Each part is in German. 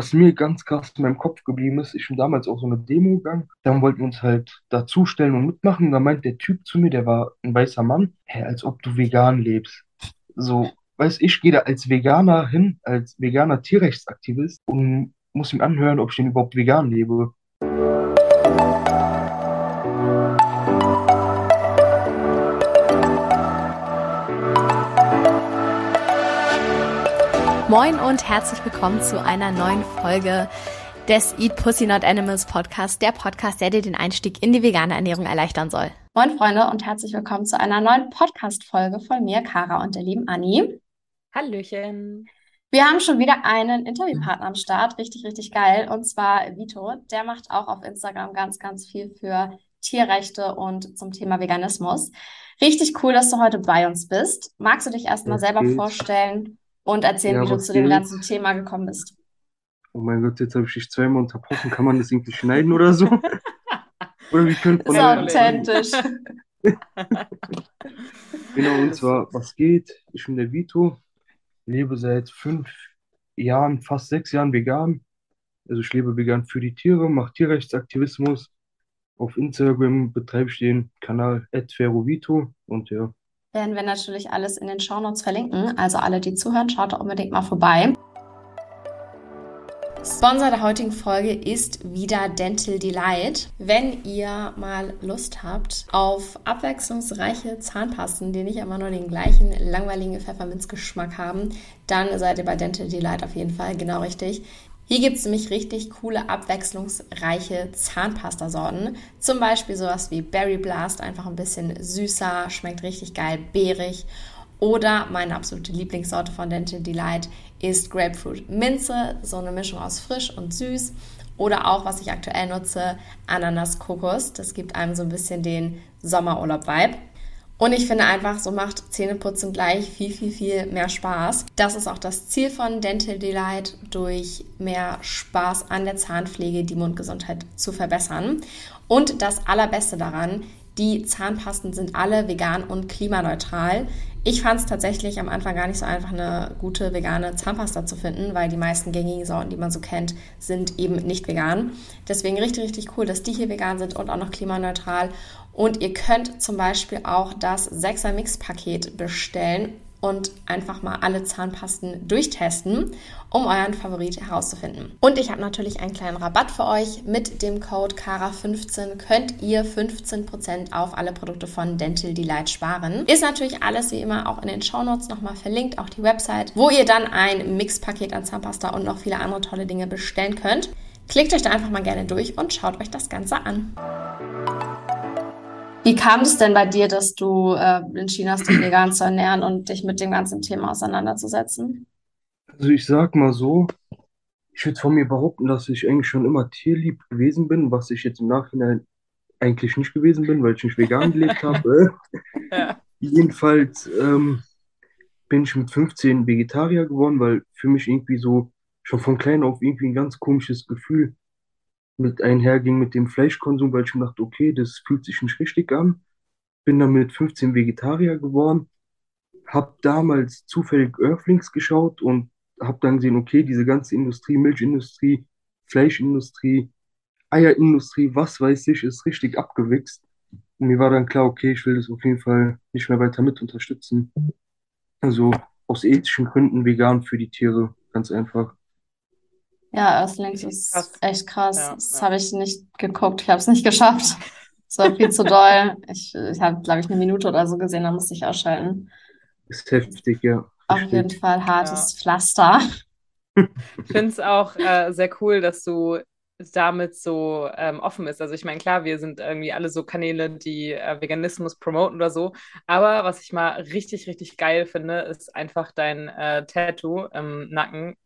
was mir ganz krass in meinem Kopf geblieben ist, ich bin damals auch so eine Demo gegangen. Dann wollten wir uns halt dazustellen und mitmachen. Dann meint der Typ zu mir, der war ein weißer Mann, hä, als ob du vegan lebst. So, weiß ich, gehe da als Veganer hin, als veganer Tierrechtsaktivist und muss ihm anhören, ob ich denn überhaupt vegan lebe. Moin und herzlich willkommen zu einer neuen Folge des Eat Pussy Not Animals Podcast, der Podcast, der dir den Einstieg in die vegane Ernährung erleichtern soll. Moin Freunde und herzlich willkommen zu einer neuen Podcast-Folge von mir, Kara und der lieben Anni. Hallöchen. Wir haben schon wieder einen Interviewpartner am Start, richtig, richtig geil, und zwar Vito. Der macht auch auf Instagram ganz, ganz viel für Tierrechte und zum Thema Veganismus. Richtig cool, dass du heute bei uns bist. Magst du dich erstmal selber vorstellen und erzählen, ja, wie du zu dem ganzen Thema gekommen bist. Oh mein Gott, jetzt habe ich dich zweimal unterbrochen. Kann man das irgendwie schneiden oder so? oder wie könnte man das? authentisch. genau, und zwar, was geht? Ich bin der Vito, lebe seit fünf Jahren, fast sechs Jahren vegan. Also ich lebe vegan für die Tiere, mache Tierrechtsaktivismus. Auf Instagram betreibe ich den Kanal @ferrovito und ja, werden wir natürlich alles in den Shownotes verlinken. Also alle, die zuhören, schaut da unbedingt mal vorbei. Sponsor der heutigen Folge ist wieder Dental Delight. Wenn ihr mal Lust habt auf abwechslungsreiche Zahnpasten, die nicht immer nur den gleichen langweiligen Pfefferminzgeschmack haben, dann seid ihr bei Dental Delight auf jeden Fall genau richtig. Hier gibt es nämlich richtig coole, abwechslungsreiche Zahnpastasorten. Zum Beispiel sowas wie Berry Blast, einfach ein bisschen süßer, schmeckt richtig geil, beerig. Oder meine absolute Lieblingssorte von Dental Delight ist Grapefruit Minze, so eine Mischung aus frisch und süß. Oder auch, was ich aktuell nutze, Ananas Kokos. Das gibt einem so ein bisschen den Sommerurlaub-Vibe. Und ich finde einfach, so macht Zähneputzen gleich viel, viel, viel mehr Spaß. Das ist auch das Ziel von Dental Delight, durch mehr Spaß an der Zahnpflege die Mundgesundheit zu verbessern. Und das Allerbeste daran, die Zahnpasten sind alle vegan und klimaneutral. Ich fand es tatsächlich am Anfang gar nicht so einfach, eine gute vegane Zahnpasta zu finden, weil die meisten gängigen Sorten, die man so kennt, sind eben nicht vegan. Deswegen richtig, richtig cool, dass die hier vegan sind und auch noch klimaneutral. Und ihr könnt zum Beispiel auch das 6er Mix-Paket bestellen und einfach mal alle Zahnpasten durchtesten, um euren Favorit herauszufinden. Und ich habe natürlich einen kleinen Rabatt für euch. Mit dem Code KARA15 könnt ihr 15% auf alle Produkte von Dental Delight sparen. Ist natürlich alles wie immer auch in den Shownotes nochmal verlinkt, auch die Website, wo ihr dann ein Mix-Paket an Zahnpasta und noch viele andere tolle Dinge bestellen könnt. Klickt euch da einfach mal gerne durch und schaut euch das Ganze an. Wie kam es denn bei dir, dass du äh, entschieden hast, dich vegan zu ernähren und dich mit dem ganzen Thema auseinanderzusetzen? Also ich sag mal so, ich würde von mir behaupten, dass ich eigentlich schon immer tierlieb gewesen bin, was ich jetzt im Nachhinein eigentlich nicht gewesen bin, weil ich nicht vegan gelebt habe. ja. Jedenfalls ähm, bin ich mit 15 Vegetarier geworden, weil für mich irgendwie so schon von klein auf irgendwie ein ganz komisches Gefühl mit einherging mit dem Fleischkonsum, weil ich mir dachte, okay, das fühlt sich nicht richtig an. Bin dann mit 15 Vegetarier geworden, habe damals zufällig Earthlings geschaut und habe dann gesehen, okay, diese ganze Industrie, Milchindustrie, Fleischindustrie, Eierindustrie, was weiß ich, ist richtig abgewichst. Und mir war dann klar, okay, ich will das auf jeden Fall nicht mehr weiter mit unterstützen. Also aus ethischen Gründen vegan für die Tiere, ganz einfach. Ja, Earthlings ist krass. echt krass. Ja, das ja. habe ich nicht geguckt. Ich habe es nicht geschafft. Es war viel zu doll. Ich, ich habe, glaube ich, eine Minute oder so gesehen, da musste ich ausschalten. Ist heftig, ja. Auf jeden Fall hartes ja. Pflaster. Ich finde es auch äh, sehr cool, dass du damit so ähm, offen ist. Also ich meine, klar, wir sind irgendwie alle so Kanäle, die äh, Veganismus promoten oder so. Aber was ich mal richtig, richtig geil finde, ist einfach dein äh, Tattoo im Nacken.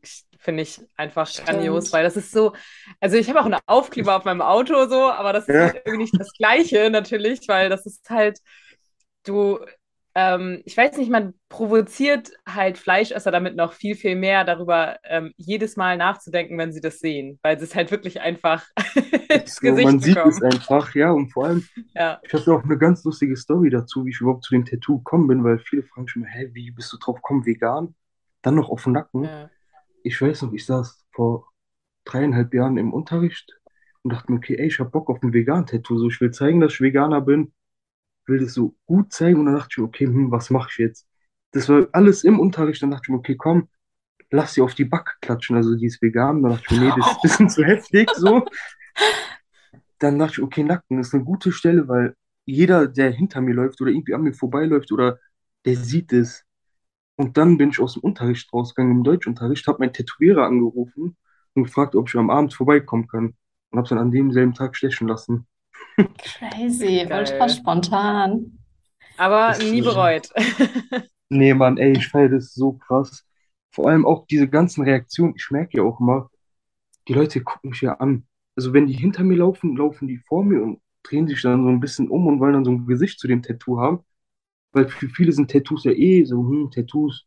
Finde ich einfach Stimmt. grandios, weil das ist so, also ich habe auch eine Aufkleber auf meinem Auto so, aber das ist halt irgendwie nicht das Gleiche natürlich, weil das ist halt, du ähm, ich weiß nicht, man provoziert halt Fleischesser damit noch viel, viel mehr darüber, ähm, jedes Mal nachzudenken, wenn sie das sehen, weil sie es halt wirklich einfach ins so, Gesicht Man sieht es einfach, ja, und vor allem, ja. ich habe ja auch eine ganz lustige Story dazu, wie ich überhaupt zu dem Tattoo gekommen bin, weil viele fragen schon mal, hä, wie bist du drauf gekommen, vegan? Dann noch auf dem Nacken. Ja. Ich weiß noch, ich saß vor dreieinhalb Jahren im Unterricht und dachte mir, okay, ey, ich hab Bock auf ein Vegan-Tattoo. So, ich will zeigen, dass ich Veganer bin, will das so gut zeigen. Und dann dachte ich okay, hm, was mache ich jetzt? Das war alles im Unterricht. Dann dachte ich mir, okay, komm, lass sie auf die Backe klatschen. Also die ist vegan. Dann dachte ich mir, nee, das ist ein bisschen zu heftig. So. Dann dachte ich, okay, Nacken ist eine gute Stelle, weil jeder, der hinter mir läuft oder irgendwie an mir vorbeiläuft oder der sieht es. Und dann bin ich aus dem Unterricht rausgegangen, im Deutschunterricht, habe meinen Tätowierer angerufen und gefragt, ob ich am Abend vorbeikommen kann. Und habe es dann an demselben Tag stechen lassen. Crazy, ultra spontan. Aber das nie bereut. nee, Mann, ey, ich feiere das so krass. Vor allem auch diese ganzen Reaktionen. Ich merke ja auch immer, die Leute gucken mich ja an. Also wenn die hinter mir laufen, laufen die vor mir und drehen sich dann so ein bisschen um und wollen dann so ein Gesicht zu dem Tattoo haben. Weil für viele sind Tattoos ja eh so, hm, Tattoos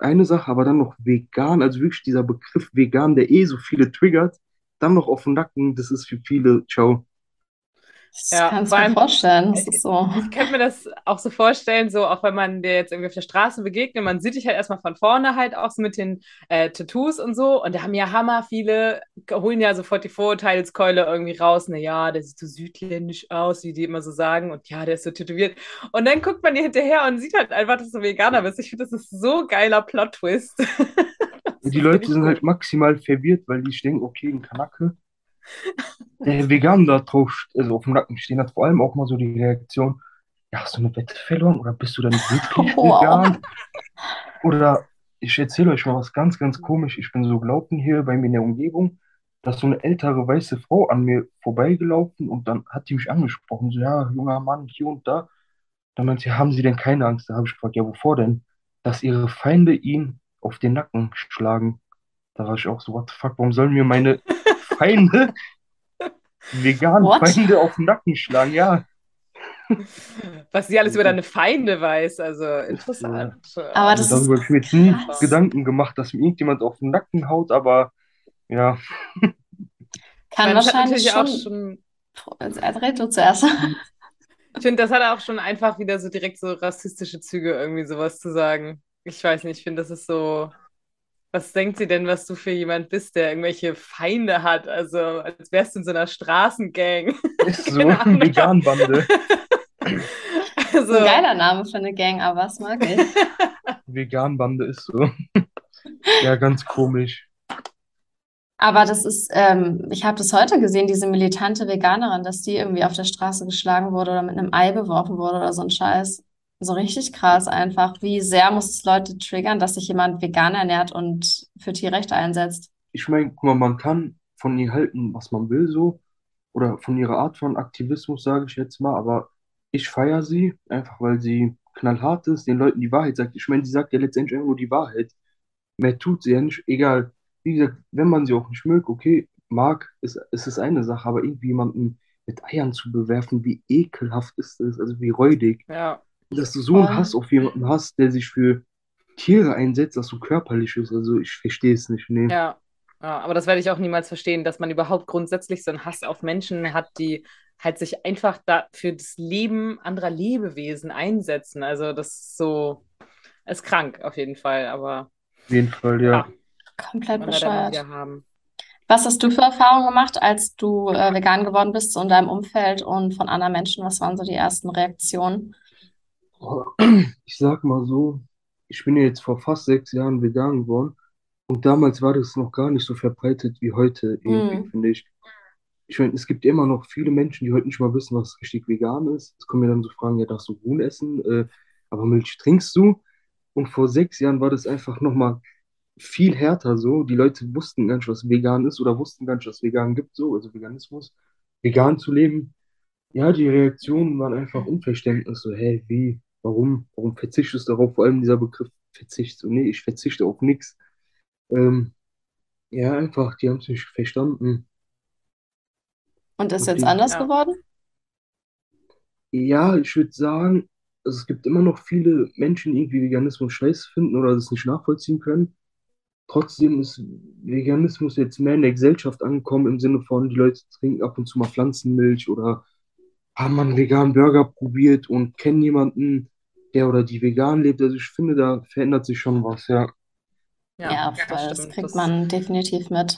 eine Sache, aber dann noch vegan, also wirklich dieser Begriff vegan, der eh so viele triggert, dann noch auf dem Nacken, das ist für viele, ciao. Das ja, kannst du mir vorstellen. Das ist so. Ich könnte mir das auch so vorstellen, so auch wenn man dir jetzt irgendwie auf der Straße begegnet, man sieht dich halt erstmal von vorne halt auch so mit den äh, Tattoos und so. Und da haben ja Hammer viele, holen ja sofort die Vorurteilskeule irgendwie raus. Na ja, der sieht so südländisch aus, wie die immer so sagen. Und ja, der ist so tätowiert. Und dann guckt man dir hinterher und sieht halt einfach, dass du Veganer bist. Ich finde, das ist so geiler Plot-Twist. die Leute sind halt maximal verwirrt, weil die denken, okay, ein Kanake der vegan da drauf, also auf dem Nacken stehen hat, vor allem auch mal so die Reaktion, ja, hast du eine Wette verloren oder bist du dann wirklich wow. vegan? Oder ich erzähle euch mal was ganz, ganz komisch. Ich bin so gelaufen hier bei mir in der Umgebung, da ist so eine ältere weiße Frau an mir vorbeigelaufen und dann hat die mich angesprochen, so, ja, junger Mann, hier und da. Dann meinte sie, haben Sie denn keine Angst? Da habe ich gefragt, ja, wovor denn? Dass Ihre Feinde ihn auf den Nacken schlagen. Da war ich auch so, what the fuck, warum sollen mir meine Feinde, veganen What? Feinde auf den Nacken schlagen, ja. Was sie alles über deine Feinde weiß, also interessant. Aber das also, darüber habe ich mir jetzt nie Gedanken gemacht, dass mir irgendjemand auf den Nacken haut, aber ja. Kann meine, wahrscheinlich schon... Auch schon... Also, red du zuerst. Ich finde, das hat auch schon einfach wieder so direkt so rassistische Züge, irgendwie sowas zu sagen. Ich weiß nicht, ich finde, das ist so. Was denkt sie denn, was du für jemand bist, der irgendwelche Feinde hat? Also, als wärst du in so einer Straßengang. Ist so, eine Veganbande. also, ein geiler Name für eine Gang, aber was mag ich? Veganbande ist so. ja, ganz komisch. Aber das ist, ähm, ich habe das heute gesehen, diese militante Veganerin, dass die irgendwie auf der Straße geschlagen wurde oder mit einem Ei beworfen wurde oder so ein Scheiß. So richtig krass einfach. Wie sehr muss es Leute triggern, dass sich jemand vegan ernährt und für Tierrechte einsetzt? Ich meine, guck mal, man kann von ihr halten, was man will, so. Oder von ihrer Art von Aktivismus, sage ich jetzt mal. Aber ich feiere sie, einfach weil sie knallhart ist, den Leuten die Wahrheit sagt. Ich meine, sie sagt ja letztendlich einfach nur die Wahrheit. Mehr tut sie ja nicht. Egal, wie gesagt, wenn man sie auch nicht mögt, okay, mag, ist, ist es eine Sache, aber irgendwie jemanden mit Eiern zu bewerfen, wie ekelhaft ist das, also wie räudig. Ja dass du so einen Hass auf jemanden hast, der sich für Tiere einsetzt, dass so körperlich ist. Also ich verstehe es nicht. Nee. Ja. ja, aber das werde ich auch niemals verstehen, dass man überhaupt grundsätzlich so einen Hass auf Menschen hat, die halt sich einfach da für das Leben anderer Lebewesen einsetzen. Also das ist so, ist krank auf jeden Fall, aber. Auf jeden Fall, ja. ja Komplett bescheuert. Was hast du für Erfahrungen gemacht, als du äh, vegan geworden bist, so in deinem Umfeld und von anderen Menschen? Was waren so die ersten Reaktionen? ich sag mal so, ich bin jetzt vor fast sechs Jahren vegan geworden und damals war das noch gar nicht so verbreitet wie heute, irgendwie, mm. finde ich. Ich meine, es gibt immer noch viele Menschen, die heute nicht mal wissen, was richtig vegan ist. Es kommen mir dann so Fragen, ja, darfst du Huhn essen, äh, aber Milch trinkst du? Und vor sechs Jahren war das einfach nochmal viel härter so. Die Leute wussten gar nicht, was vegan ist oder wussten gar nicht, was vegan gibt, so, also Veganismus. Vegan zu leben. Ja, die Reaktionen waren einfach Unverständnis, so, hey, wie? Warum, warum verzichtest du darauf? Vor allem dieser Begriff Verzicht. So, nee, ich verzichte auf nichts. Ähm, ja, einfach, die haben es nicht verstanden. Und ist jetzt die, anders ja. geworden? Ja, ich würde sagen, also es gibt immer noch viele Menschen, die irgendwie Veganismus scheiße finden oder das nicht nachvollziehen können. Trotzdem ist Veganismus jetzt mehr in der Gesellschaft angekommen, im Sinne von, die Leute trinken ab und zu mal Pflanzenmilch oder haben mal einen veganen Burger probiert und kennen jemanden, der oder die vegan lebt. Also ich finde, da verändert sich schon was, ja. Ja, ja das, das kriegt man definitiv mit.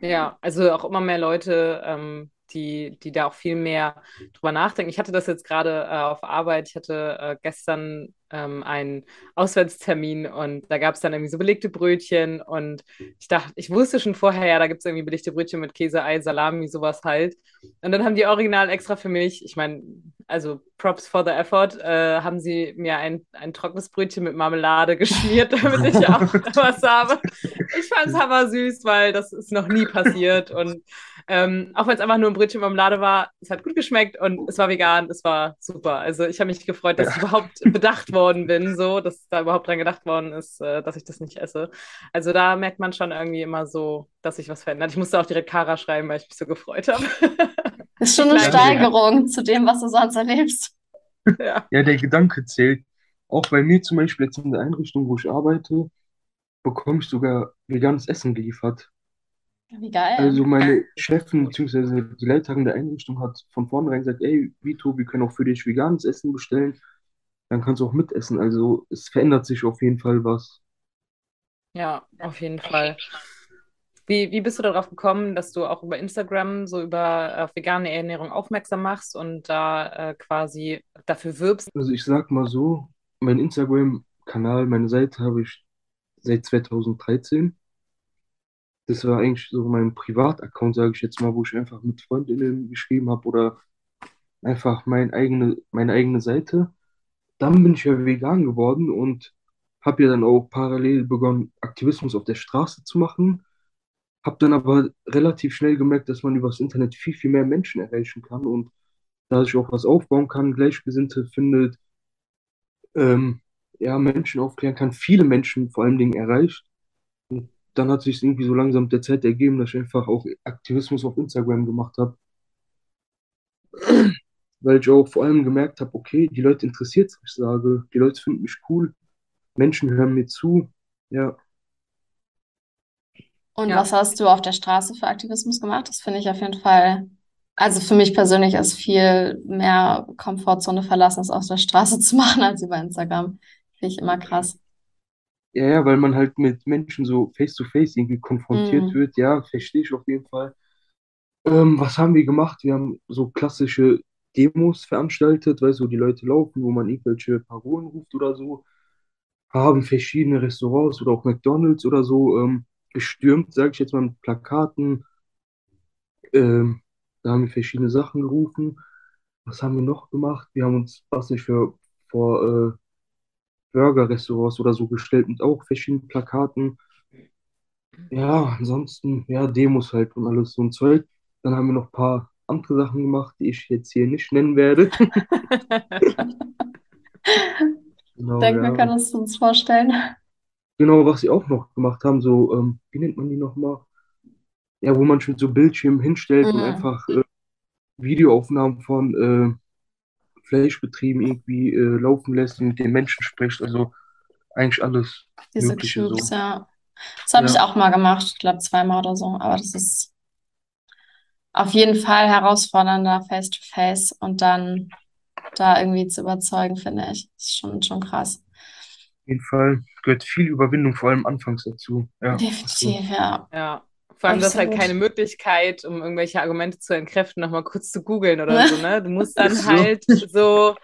Ja, also auch immer mehr Leute, ähm, die, die da auch viel mehr drüber nachdenken. Ich hatte das jetzt gerade äh, auf Arbeit. Ich hatte äh, gestern ähm, einen Auswärtstermin und da gab es dann irgendwie so belegte Brötchen und ich dachte, ich wusste schon vorher, ja, da gibt es irgendwie belegte Brötchen mit Käse, Ei, Salami, sowas halt. Und dann haben die original extra für mich, ich meine, also Props for the effort, äh, haben sie mir ein, ein trockenes Brötchen mit Marmelade geschmiert, damit ich auch was habe. Ich fand es aber süß, weil das ist noch nie passiert und ähm, auch wenn es einfach nur ein Brötchen mit Marmelade war, es hat gut geschmeckt und es war vegan, es war super. Also ich habe mich gefreut, dass ja. ich überhaupt bedacht worden bin, so, dass da überhaupt dran gedacht worden ist, äh, dass ich das nicht esse. Also da merkt man schon irgendwie immer so, dass sich was verändert. Ich musste auch direkt Kara schreiben, weil ich mich so gefreut habe. Das ist schon eine Steigerung ja. zu dem, was du sonst erlebst. Ja. ja, der Gedanke zählt. Auch bei mir zum Beispiel jetzt in der Einrichtung, wo ich arbeite, bekomme ich sogar veganes Essen geliefert. Wie geil. Also meine Chefin bzw. die Leiterin der Einrichtung hat von vornherein gesagt, ey Vito, wir können auch für dich veganes Essen bestellen. Dann kannst du auch mitessen. Also es verändert sich auf jeden Fall was. Ja, auf jeden Fall. Wie, wie bist du darauf gekommen, dass du auch über Instagram so über äh, vegane Ernährung aufmerksam machst und da äh, quasi dafür wirbst? Also ich sag mal so, mein Instagram-Kanal, meine Seite habe ich seit 2013 das war eigentlich so mein Privataccount, sage ich jetzt mal, wo ich einfach mit Freundinnen geschrieben habe oder einfach mein eigene, meine eigene Seite. Dann bin ich ja vegan geworden und habe ja dann auch parallel begonnen, Aktivismus auf der Straße zu machen. Habe dann aber relativ schnell gemerkt, dass man übers Internet viel, viel mehr Menschen erreichen kann und da sich auch was aufbauen kann, Gleichgesinnte findet, ähm, ja, Menschen aufklären kann, viele Menschen vor allen Dingen erreicht. Und dann hat sich irgendwie so langsam mit der Zeit ergeben, dass ich einfach auch Aktivismus auf Instagram gemacht habe. Weil ich auch vor allem gemerkt habe, okay, die Leute interessiert es, was ich sage. Die Leute finden mich cool. Menschen hören mir zu. Ja. Und ja. was hast du auf der Straße für Aktivismus gemacht? Das finde ich auf jeden Fall, also für mich persönlich ist viel mehr Komfortzone verlassen, es auf der Straße zu machen, als über Instagram. Finde ich immer krass. Ja, ja, weil man halt mit Menschen so face-to-face irgendwie konfrontiert Mhm. wird. Ja, verstehe ich auf jeden Fall. Ähm, was haben wir gemacht? Wir haben so klassische Demos veranstaltet, weißt du, wo die Leute laufen, wo man irgendwelche Parolen ruft oder so. Haben verschiedene Restaurants oder auch McDonald's oder so ähm, gestürmt, sage ich jetzt mal, mit Plakaten. Ähm, da haben wir verschiedene Sachen gerufen. Was haben wir noch gemacht? Wir haben uns, was ich für vor äh, Burger-Restaurants oder so gestellt mit auch verschiedenen Plakaten. Ja, ansonsten, ja, Demos halt und alles so ein Zeug. Dann haben wir noch ein paar andere Sachen gemacht, die ich jetzt hier nicht nennen werde. genau, Denke, ja. wir können es uns vorstellen. Genau, was sie auch noch gemacht haben, so, ähm, wie nennt man die nochmal? Ja, wo man schon so Bildschirme hinstellt mhm. und einfach äh, Videoaufnahmen von äh, Fleischbetrieben irgendwie äh, laufen lässt und mit den Menschen spricht. Also eigentlich alles Diese Mögliche Tubes, so. ja. Das habe ja. ich auch mal gemacht, ich glaube zweimal oder so, aber das ist auf jeden Fall herausfordernder face to face und dann da irgendwie zu überzeugen, finde ich. Das ist schon, schon krass. Auf jeden Fall gehört viel Überwindung, vor allem anfangs dazu. Ja, Definitiv, ja. Ja. Vor allem, du hast halt keine Möglichkeit, um irgendwelche Argumente zu entkräften, nochmal kurz zu googeln oder so, ne? Du musst dann halt so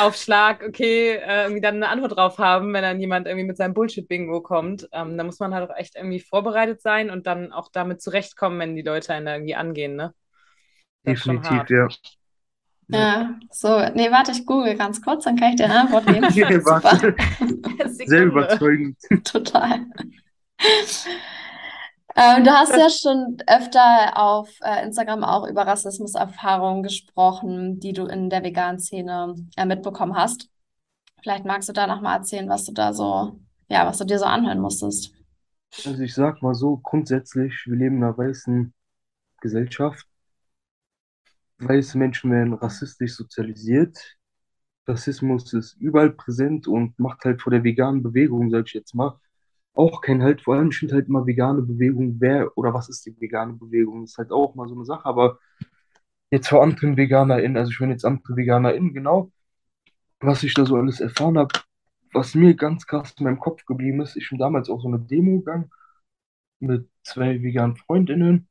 auf Schlag, okay, äh, irgendwie dann eine Antwort drauf haben, wenn dann jemand irgendwie mit seinem Bullshit-Bingo kommt. Ähm, da muss man halt auch echt irgendwie vorbereitet sein und dann auch damit zurechtkommen, wenn die Leute einen da irgendwie angehen, ne? Definitiv, ja. Ja, so, nee, warte, ich google ganz kurz, dann kann ich dir eine Antwort geben. Sehr überzeugend. Total. Ähm, du hast ja schon öfter auf äh, Instagram auch über Rassismuserfahrungen gesprochen, die du in der veganen Szene äh, mitbekommen hast. Vielleicht magst du da nochmal erzählen, was du da so, ja, was du dir so anhören musstest. Also ich sag mal so, grundsätzlich, wir leben in einer weißen Gesellschaft. Weiße Menschen werden rassistisch sozialisiert. Rassismus ist überall präsent und macht halt vor der veganen Bewegung, sag ich jetzt mal, auch kein Halt. Vor allem stimmt halt immer vegane Bewegung. Wer oder was ist die vegane Bewegung? Das ist halt auch mal so eine Sache. Aber jetzt vor anderen VeganerInnen, also ich meine jetzt andere VeganerInnen, genau, was ich da so alles erfahren habe, was mir ganz krass in meinem Kopf geblieben ist, ich bin damals auch so eine Demo gegangen mit zwei veganen FreundInnen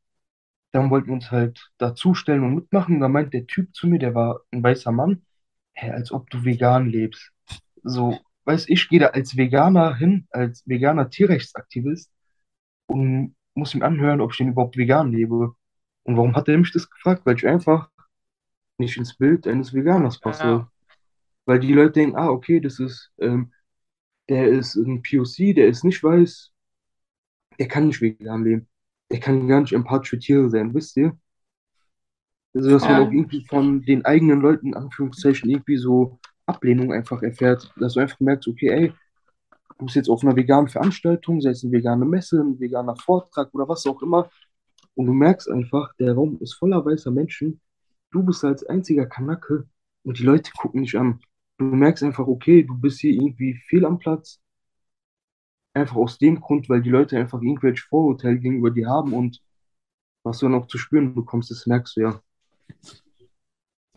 dann wollten wir uns halt dazustellen und mitmachen. Da meint der Typ zu mir, der war ein weißer Mann, hä, als ob du vegan lebst. So, weiß ich, gehe da als Veganer hin, als veganer Tierrechtsaktivist und muss ihm anhören, ob ich denn überhaupt vegan lebe. Und warum hat er mich das gefragt? Weil ich einfach nicht ins Bild eines Veganers passe. Ja. Weil die Leute denken, ah, okay, das ist, ähm, der ist ein POC, der ist nicht weiß, der kann nicht vegan leben. Der kann gar nicht empathisch für Tiere sein, wisst ihr? Also, dass man Ja. auch irgendwie von den eigenen Leuten, in Anführungszeichen, irgendwie so Ablehnung einfach erfährt. Dass du einfach merkst, okay, ey, du bist jetzt auf einer veganen Veranstaltung, sei es eine vegane Messe, ein veganer Vortrag oder was auch immer, und du merkst einfach, der Raum ist voller weißer Menschen. Du bist als einziger Kanake und die Leute gucken dich an. Du merkst einfach, okay, du bist hier irgendwie fehl am Platz. Einfach aus dem Grund, weil die Leute einfach irgendwelche Vorurteile gegenüber dir haben und was du dann auch zu spüren bekommst, das merkst du ja.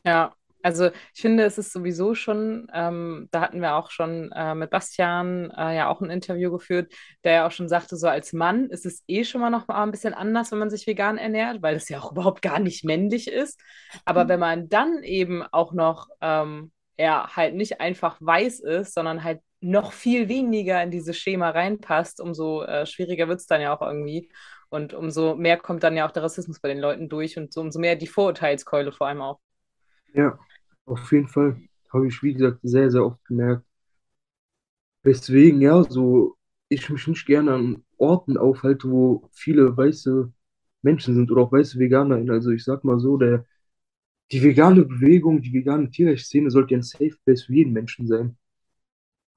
Ja, also ich finde, es ist sowieso schon, ähm, da hatten wir auch schon äh, mit Bastian äh, ja auch ein Interview geführt, der ja auch schon sagte, so als Mann ist es eh schon mal noch mal ein bisschen anders, wenn man sich vegan ernährt, weil es ja auch überhaupt gar nicht männlich ist. Aber wenn man dann eben auch noch ähm, ja halt nicht einfach weiß ist, sondern halt noch viel weniger in dieses Schema reinpasst, umso äh, schwieriger wird es dann ja auch irgendwie. Und umso mehr kommt dann ja auch der Rassismus bei den Leuten durch und so, umso mehr die Vorurteilskeule vor allem auch. Ja, auf jeden Fall habe ich, wie gesagt, sehr, sehr oft gemerkt. Weswegen, ja, so ich mich nicht gerne an Orten aufhalte, wo viele weiße Menschen sind oder auch weiße VeganerInnen. Also ich sag mal so, der, die vegane Bewegung, die vegane Tierrechtsszene sollte ja ein Safe Place für jeden Menschen sein.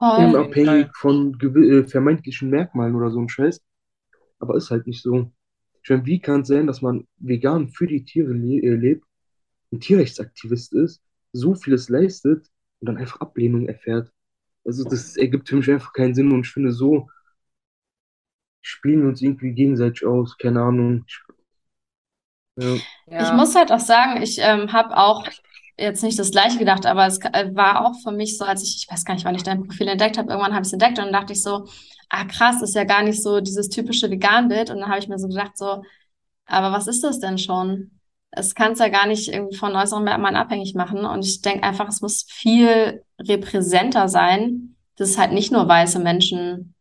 Jeden Unabhängig Fall. von äh, vermeintlichen Merkmalen oder so ein Scheiß. Aber ist halt nicht so. Ich meine, wie kann es sein, dass man vegan für die Tiere le äh, lebt, ein Tierrechtsaktivist ist, so vieles leistet und dann einfach Ablehnung erfährt? Also das ergibt für mich einfach keinen Sinn und ich finde, so spielen wir uns irgendwie gegenseitig aus. Keine Ahnung. Ich, ja. Ich muss halt auch sagen, ich ähm, habe auch jetzt nicht das Gleiche gedacht, aber es war auch für mich so, als ich, ich weiß gar nicht, wann ich dein Profil entdeckt habe, irgendwann habe ich es entdeckt und dann dachte ich so, ah krass, ist ja gar nicht so dieses typische Vegan-Bild. Und dann habe ich mir so gedacht, so, aber was ist das denn schon? Es kann es ja gar nicht irgendwie von äußeren Merkmalen abhängig machen. Und ich denke einfach, es muss viel repräsenter sein, dass halt nicht nur weiße Menschen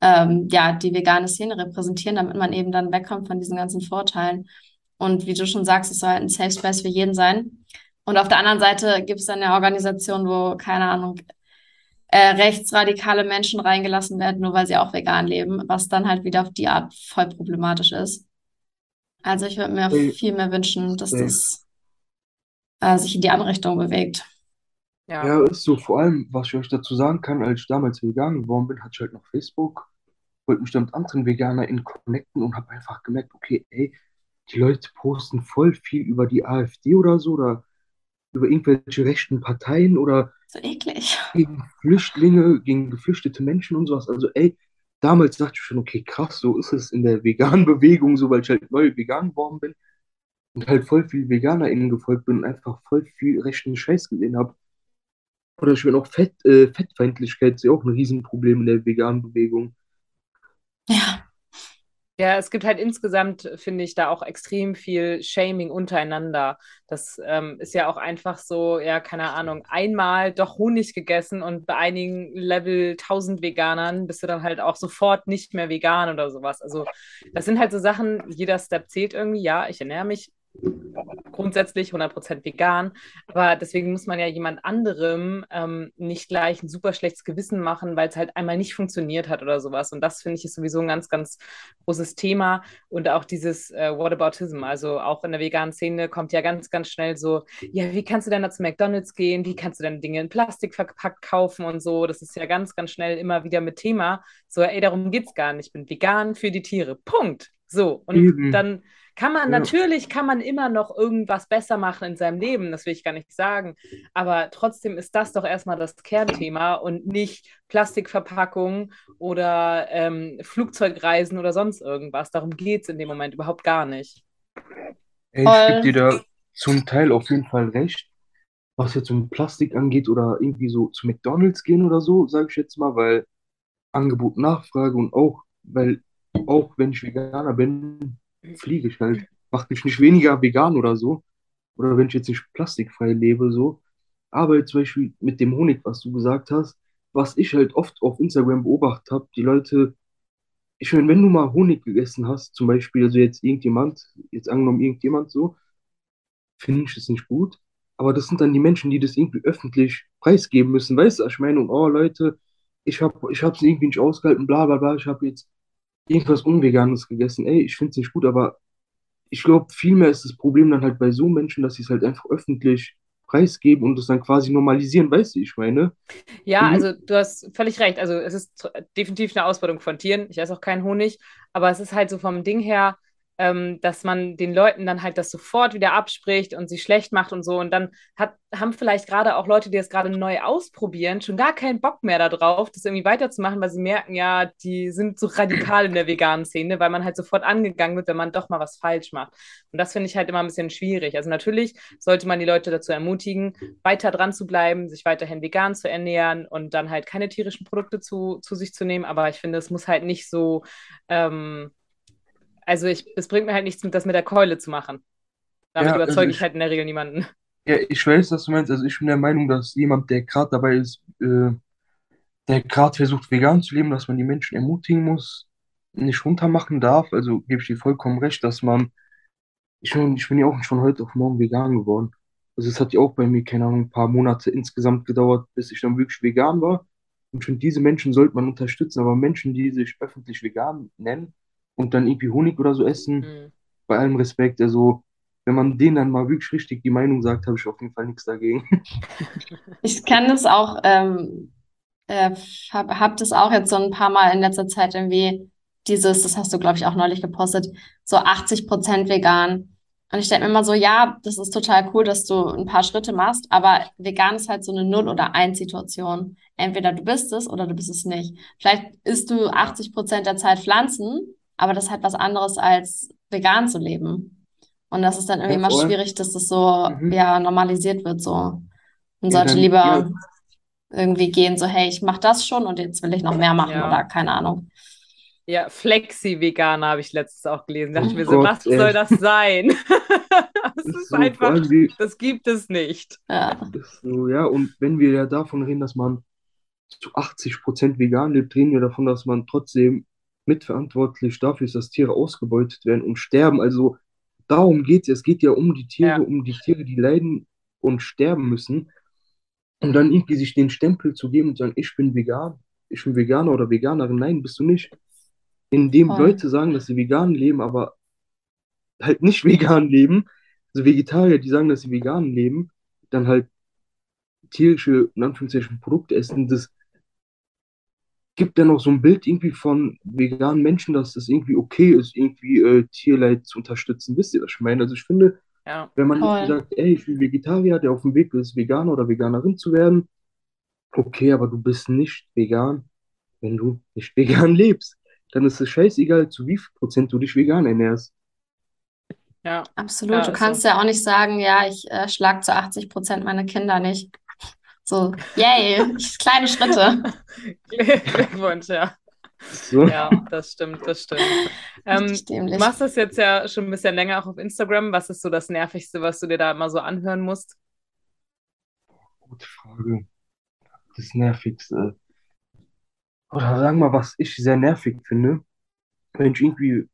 ähm, ja, die vegane Szene repräsentieren, damit man eben dann wegkommt von diesen ganzen Vorteilen. Und wie du schon sagst, es soll halt ein Safe Space für jeden sein. Und auf der anderen Seite gibt es dann eine Organisation, wo, keine Ahnung, äh, rechtsradikale Menschen reingelassen werden, nur weil sie auch vegan leben, was dann halt wieder auf die Art voll problematisch ist. Also ich würde mir Ey, viel mehr wünschen, dass das äh, sich in die andere Richtung bewegt. Ja. Ja, ist so. Vor allem, was ich euch dazu sagen kann, als ich damals vegan geworden bin, hatte ich halt noch Facebook, wollte mich dann mit anderen VeganerInnen connecten und habe einfach gemerkt, okay, ey, die Leute posten voll viel über die AfD oder so oder über irgendwelche rechten Parteien oder So eklig. gegen Flüchtlinge, gegen geflüchtete Menschen und sowas. Also, ey, damals dachte ich schon, okay, krass, so ist es in der veganen Bewegung, so weil ich halt neu vegan geworden bin und halt voll viel VeganerInnen gefolgt bin und einfach voll viel rechten Scheiß gesehen habe. Oder ich bin auch Fett, äh, Fettfeindlichkeit ist ja auch ein Riesenproblem in der veganen Bewegung. Ja. Ja, es gibt halt insgesamt, finde ich, da auch extrem viel Shaming untereinander. Das ähm, ist ja auch einfach so, ja, keine Ahnung, einmal doch Honig gegessen und bei einigen Level 1000 Veganern bist du dann halt auch sofort nicht mehr vegan oder sowas. Also, das sind halt so Sachen, jeder Step zählt irgendwie. Ja, ich ernähre mich grundsätzlich 100% vegan, aber deswegen muss man ja jemand anderem ähm, nicht gleich ein super schlechtes Gewissen machen, weil es halt einmal nicht funktioniert hat oder sowas. Und das finde ich ist sowieso ein ganz, ganz großes Thema und auch dieses äh, Whataboutism. Also auch in der veganen Szene kommt ja ganz, ganz schnell so, ja, wie kannst du denn da zu McDonald's gehen? Wie kannst du denn Dinge in Plastik verpackt kaufen und so? Das ist ja ganz, ganz schnell immer wieder mit Thema. So, ey, darum geht's gar nicht. Ich bin vegan für die Tiere. Punkt. So. Und Eben. dann kann man, Ja. natürlich kann man immer noch irgendwas besser machen in seinem Leben, das will ich gar nicht sagen. Aber trotzdem ist das doch erstmal das Kernthema und nicht Plastikverpackungen oder ähm, Flugzeugreisen oder sonst irgendwas. Darum geht es in dem Moment überhaupt gar nicht. Ey, ich gebe dir da zum Teil auf jeden Fall recht, was jetzt um Plastik angeht oder irgendwie so zu McDonald's gehen oder so, sage ich jetzt mal, weil Angebot, Nachfrage und auch, weil auch wenn ich Veganer bin, fliege ich halt. macht mich nicht weniger vegan oder so. Oder wenn ich jetzt nicht plastikfrei lebe, so. Aber jetzt zum Beispiel mit dem Honig, was du gesagt hast, was ich halt oft auf Instagram beobachtet habe, die Leute, ich meine, wenn du mal Honig gegessen hast, zum Beispiel, also jetzt irgendjemand, jetzt angenommen irgendjemand so, finde ich das nicht gut. Aber das sind dann die Menschen, die das irgendwie öffentlich preisgeben müssen. Weißt du, ich meine, oh Leute, ich habe ich es irgendwie nicht ausgehalten, bla bla bla, ich habe jetzt irgendwas Unveganes gegessen. Ey, ich finde es nicht gut, aber ich glaube, vielmehr ist das Problem dann halt bei so Menschen, dass sie es halt einfach öffentlich preisgeben und es dann quasi normalisieren, weißt du, ich meine. Ja, Mhm. also du hast völlig recht. Also es ist definitiv eine Ausbeutung von Tieren. Ich esse auch keinen Honig, aber es ist halt so vom Ding her, ähm, dass man den Leuten dann halt das sofort wieder abspricht und sie schlecht macht und so. Und dann hat, haben vielleicht gerade auch Leute, die das gerade neu ausprobieren, schon gar keinen Bock mehr darauf, das irgendwie weiterzumachen, weil sie merken, ja, die sind so radikal in der veganen Szene, weil man halt sofort angegangen wird, wenn man doch mal was falsch macht. Und das finde ich halt immer ein bisschen schwierig. Also natürlich sollte man die Leute dazu ermutigen, weiter dran zu bleiben, sich weiterhin vegan zu ernähren und dann halt keine tierischen Produkte zu, zu sich zu nehmen. Aber ich finde, es muss halt nicht so, ähm, also ich, es bringt mir halt nichts, das mit der Keule zu machen. Damit Ja, also überzeuge ich ich, halt in der Regel niemanden. ja, ich weiß, was du meinst. Also ich bin der Meinung, dass jemand, der gerade dabei ist, äh, der gerade versucht, vegan zu leben, dass man die Menschen ermutigen muss, nicht runtermachen darf. Also gebe ich dir vollkommen recht, dass man, ich bin, ich bin ja auch nicht von heute auf morgen vegan geworden. Also es hat ja auch bei mir, keine Ahnung, ein paar Monate insgesamt gedauert, bis ich dann wirklich vegan war. Und schon diese Menschen sollte man unterstützen, aber Menschen, die sich öffentlich vegan nennen und dann irgendwie Honig oder so essen, Hm. bei allem Respekt, also wenn man denen dann mal wirklich richtig die Meinung sagt, habe ich auf jeden Fall nichts dagegen. Ich kann das auch, ähm, äh, hab, hab das auch jetzt so ein paar Mal in letzter Zeit irgendwie dieses, das hast du, glaube ich, auch neulich gepostet, so 80% vegan. Und ich denke mir immer so, ja, das ist total cool, dass du ein paar Schritte machst, aber vegan ist halt so eine Null- oder Eins-Situation. Entweder du bist es oder du bist es nicht. Vielleicht isst du 80% der Zeit Pflanzen, aber das ist halt was anderes als vegan zu leben. Und das ist dann irgendwie Ja, immer schwierig, dass das so, Mhm. ja, normalisiert wird so. Man Ja, sollte dann, lieber ja, irgendwie gehen, so, hey, ich mache das schon und jetzt will ich noch mehr machen Ja. oder keine Ahnung. Ja, Flexi-Veganer habe ich letztens auch gelesen. Da dachte ich oh mir so, was Gott, ey. soll das sein? Das Das ist ist so, einfach, die, das gibt es nicht. Ja. so, ja, und wenn wir ja davon reden, dass man zu 80% vegan lebt, reden wir davon, dass man trotzdem mitverantwortlich dafür ist, dass Tiere ausgebeutet werden und sterben. Also darum geht es. Es geht ja um die Tiere, Ja, um die Tiere, die leiden und sterben müssen. Und dann irgendwie sich den Stempel zu geben und sagen, ich bin vegan, ich bin Veganer oder Veganerin. Nein, bist du nicht. Indem Voll. Leute sagen, dass sie vegan leben, aber halt nicht vegan leben, also Vegetarier, die sagen, dass sie vegan leben, dann halt tierische, in Anführungszeichen, Produkte essen, das gibt dann auch so ein Bild irgendwie von veganen Menschen, dass es irgendwie okay ist, irgendwie äh, Tierleid zu unterstützen. Wisst ihr, was ich meine? Also ich finde, ja. wenn man sagt, ey, ich bin Vegetarier, der auf dem Weg ist, Veganer oder Veganerin zu werden, okay, aber du bist nicht vegan, wenn du nicht vegan lebst. Dann ist es scheißegal, zu wie viel Prozent du dich vegan ernährst. Ja, Absolut. ja, Du kannst so. ja auch nicht sagen, ja, ich äh, schlag zu 80% meine Kinder nicht. So, yay, kleine Schritte. Glückwunsch, ja. So. Ja, das stimmt, das stimmt. Ähm, du machst das jetzt ja schon ein bisschen länger auch auf Instagram. Was ist so das Nervigste, was du dir da immer so anhören musst? Gute Frage. Das Nervigste. Oder sagen wir mal, was ich sehr nervig finde, wenn ich irgendwie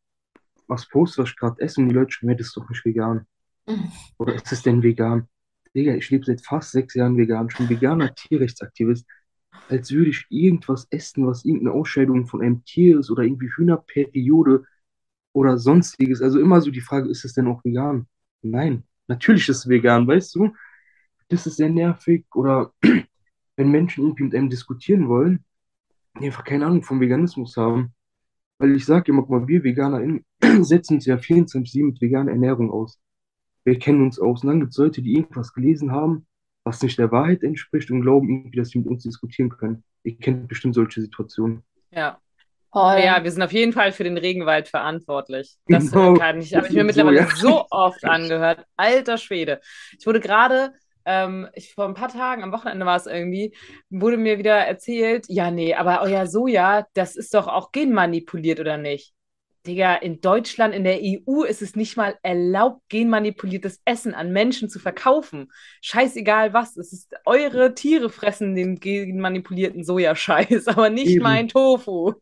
was poste, was ich gerade esse und die Leute schreiben, "Hey, das ist doch nicht vegan. Oder ist es denn vegan? Digga, ich lebe seit fast sechs Jahren vegan, schon veganer Tierrechtsaktivist. Als würde ich irgendwas essen, was irgendeine Ausscheidung von einem Tier ist oder irgendwie Hühnerperiode oder sonstiges. Also immer so die Frage, ist es denn auch vegan? Nein, natürlich ist es vegan, weißt du? Das ist sehr nervig. Oder wenn Menschen irgendwie mit einem diskutieren wollen, die einfach keine Ahnung vom Veganismus haben. Weil ich sage immer, mal, wir VeganerInnen setzen uns ja 24/7 mit veganer Ernährung aus. Wir kennen uns aus. Und dann gibt es Leute, die irgendwas gelesen haben, was nicht der Wahrheit entspricht und glauben irgendwie, dass sie mit uns diskutieren können. Ihr kennt bestimmt solche Situationen. Ja. Voll. Ja, wir sind auf jeden Fall für den Regenwald verantwortlich. Das Genau, kann ich, habe ich mir ist so, mittlerweile ja. so oft angehört. Alter Schwede. Ich wurde gerade, ähm, ich, vor ein paar Tagen, am Wochenende war es irgendwie, wurde mir wieder erzählt, ja, nee, aber euer Soja, das ist doch auch genmanipuliert, oder nicht? Digga, in Deutschland, in der EU ist es nicht mal erlaubt, genmanipuliertes Essen an Menschen zu verkaufen. Scheißegal was. Es ist eure Tiere fressen den genmanipulierten Sojascheiß, aber nicht Eben. mein Tofu.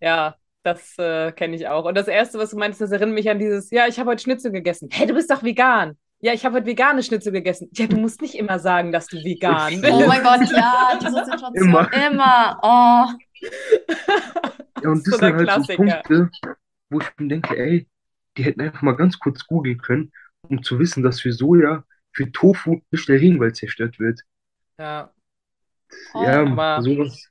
Ja, das äh, kenne ich auch. Und das Erste, was du meinst, das erinnert mich an dieses, ja, ich habe heute Schnitzel gegessen. Hä, hey, du bist doch vegan. Ja, ich habe heute vegane Schnitzel gegessen. Ja, du musst nicht immer sagen, dass du vegan bist. Oh mein Gott, ja, diese Situation. Immer. immer. Oh. Ja, und das, das sind halt Klassiker. so Punkte, wo ich mir denke, ey, die hätten einfach mal ganz kurz googeln können, um zu wissen, dass für Soja, für Tofu nicht der Regenwald zerstört wird. Ja. Ja, aber sowas.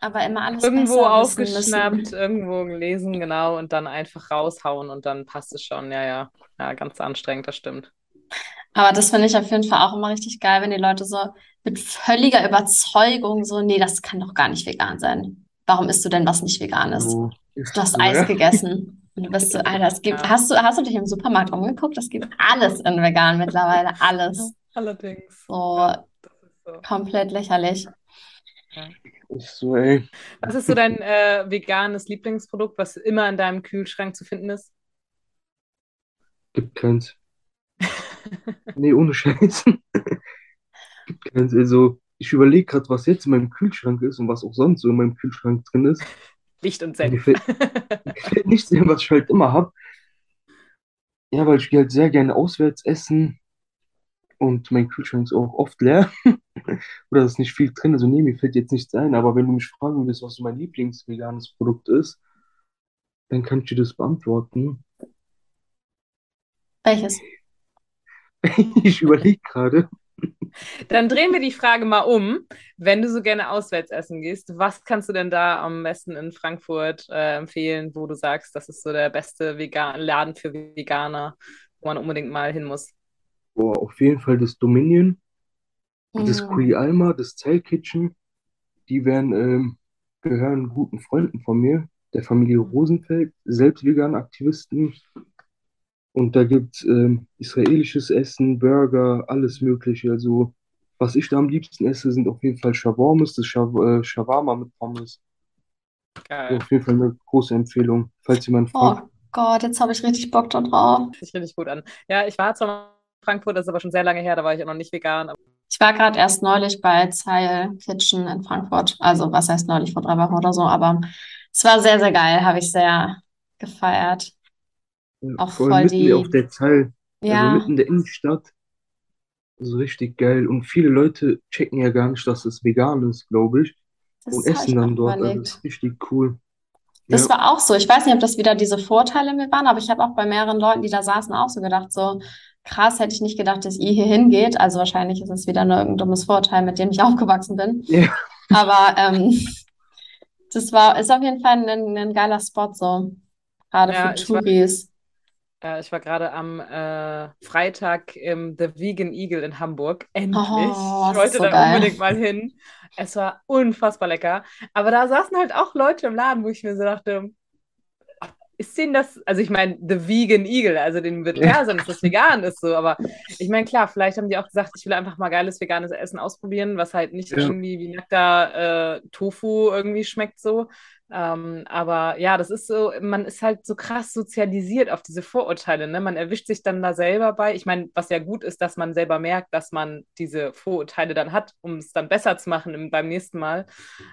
Aber immer alles irgendwo aufgeschnappt, irgendwo gelesen, genau, und dann einfach raushauen und dann passt es schon. Ja, ja. Ja, ganz anstrengend, das stimmt. Aber das finde ich auf jeden Fall auch immer richtig geil, wenn die Leute so mit völliger Überzeugung so, nee, das kann doch gar nicht vegan sein. Warum isst du denn was nicht vegan ist? So, du hast Eis gegessen. Und du bist so, Alter, es gibt, ja. hast du, hast du dich im Supermarkt umgeguckt? Es gibt alles in vegan mittlerweile, alles. Allerdings. So, ja, so. komplett lächerlich. Ja. Ist so, ey. Was ist so dein äh, veganes Lieblingsprodukt, was immer in deinem Kühlschrank zu finden ist? Gibt keins. nee, ohne Scheiß. Gibt keins. Also, ich überlege gerade, was jetzt in meinem Kühlschrank ist und was auch sonst so in meinem Kühlschrank drin ist. Licht und Senf. Mir fällt, mir fällt nichts was ich halt immer habe. Ja, weil ich gehe halt sehr gerne auswärts essen und mein Kühlschrank ist auch oft leer. Oder ist nicht viel drin. Also nee, mir fällt jetzt nichts ein. Aber wenn du mich fragen willst, was so mein Lieblingsveganes Produkt ist, dann kann ich dir das beantworten. Welches? Ich überlege gerade. Dann drehen wir die Frage mal um. Wenn du so gerne auswärts essen gehst, was kannst du denn da am besten in Frankfurt äh, empfehlen, wo du sagst, das ist so der beste Vegan Laden für Veganer, wo man unbedingt mal hin muss? Boah, auf jeden Fall das Dominion, mhm. das Kui Alma, das Zell Kitchen. Die werden, ähm, gehören guten Freunden von mir, der Familie Rosenfeld, selbst vegan Aktivisten. Und da gibt es ähm, israelisches Essen, Burger, alles Mögliche. Also, was ich da am liebsten esse, sind auf jeden Fall Shawarmas, das Shaw äh, Shawarma mit Pommes. Geil. Auf jeden Fall eine große Empfehlung, falls jemand oh fragt. Oh Gott, jetzt habe ich richtig Bock da drauf. Das sich richtig gut an. Ja, ich war zwar in Frankfurt, das ist aber schon sehr lange her, da war ich ja noch nicht vegan. Ich war gerade erst neulich bei Zeil Kitchen in Frankfurt. Also, was heißt neulich, vor drei Wochen oder so, aber es war sehr, sehr geil, habe ich sehr gefeiert. Auch voll, voll mitten die... auf der Zahl, also ja. also mitten in der Innenstadt. So richtig geil. Und viele Leute checken ja gar nicht, dass es vegan ist, glaube ich. Das und essen dann dort. Also das ist richtig cool. Das ja. war auch so. Ich weiß nicht, ob das wieder diese Vorteile mir waren, aber ich habe auch bei mehreren Leuten, die da saßen, auch so gedacht, so krass, hätte ich nicht gedacht, dass ihr hier hingeht. Also wahrscheinlich ist es wieder nur irgendein dummes Vorteil, mit dem ich aufgewachsen bin. Ja. Aber ähm, das war, ist auf jeden Fall ein, ein geiler Spot so. Gerade ja, für Touris. Äh, ich war gerade am äh, Freitag im The Vegan Eagle in Hamburg. Endlich. Oh, ich wollte so da geil. unbedingt mal hin. Es war unfassbar lecker. Aber da saßen halt auch Leute im Laden, wo ich mir so dachte, ist denen das, also ich meine, The Vegan Eagle, also den wird klar sein, dass das vegan ist so, aber ich meine, klar, vielleicht haben die auch gesagt, ich will einfach mal geiles veganes Essen ausprobieren, was halt nicht ja. irgendwie wie nackter äh, Tofu irgendwie schmeckt so. Ähm, aber ja, das ist so, man ist halt so krass sozialisiert auf diese Vorurteile. Ne? Man erwischt sich dann da selber bei. Ich meine, was ja gut ist, dass man selber merkt, dass man diese Vorurteile dann hat, um es dann besser zu machen im, beim nächsten Mal.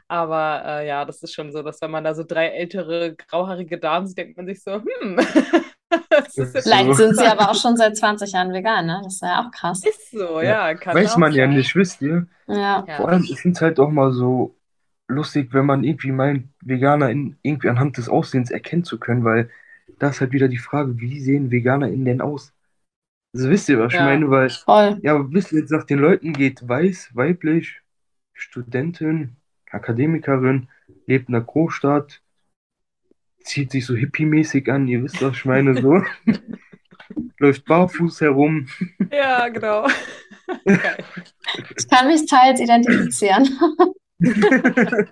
Aber äh, ja, das ist schon so, dass wenn man da so drei ältere, grauhaarige Damen sieht, denkt man sich so, hm. Vielleicht sind sie aber auch schon seit 20 Jahren vegan, ne? Das ist ja auch krass. Ist so, ja. ja Weiß man sein. ja nicht, wisst ihr? Ja. Vor allem, ich finde es halt auch mal so lustig, wenn man irgendwie meint, Veganer in, irgendwie anhand des Aussehens erkennen zu können, weil da ist halt wieder die Frage, wie sehen VeganerInnen denn aus? Also wisst ihr, was ja, ich meine? Weil, voll. ja, wisst ihr, jetzt nach den Leuten geht weiß, weiblich, Studentin, Akademikerin, lebt in der Großstadt, zieht sich so hippie-mäßig an, ihr wisst, was ich meine, so. Läuft barfuß herum. Ja, genau. ich kann mich teils identifizieren.